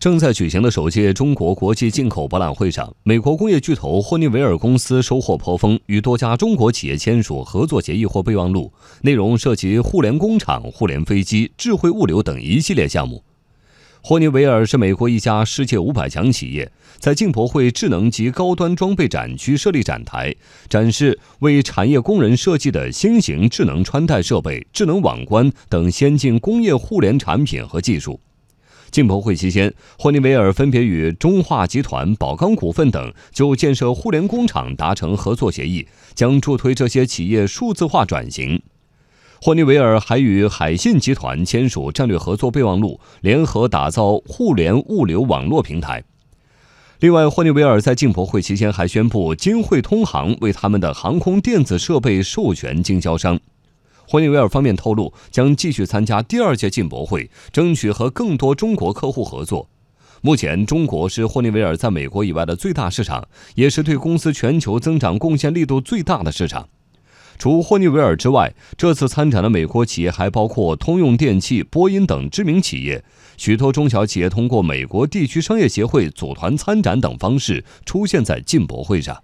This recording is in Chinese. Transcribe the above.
正在举行的首届中国国际进口博览会上，美国工业巨头霍尼韦尔公司收获颇丰，与多家中国企业签署合作协议或备忘录，内容涉及互联工厂、互联飞机、智慧物流等一系列项目。霍尼韦尔是美国一家世界五百强企业，在进博会智能及高端装备展区设立展台，展示为产业工人设计的新型智能穿戴设备、智能网关等先进工业互联产品和技术。进博会期间，霍尼韦尔分别与中化集团、宝钢股份等就建设互联工厂达成合作协议，将助推这些企业数字化转型。霍尼韦尔还与海信集团签署战略合作备忘录，联合打造互联物流网络平台。另外，霍尼韦尔在进博会期间还宣布，金汇通航为他们的航空电子设备授权经销商。霍尼韦尔方面透露，将继续参加第二届进博会，争取和更多中国客户合作。目前，中国是霍尼韦尔在美国以外的最大市场，也是对公司全球增长贡献力度最大的市场。除霍尼韦尔之外，这次参展的美国企业还包括通用电气、波音等知名企业。许多中小企业通过美国地区商业协会组团参展等方式出现在进博会上。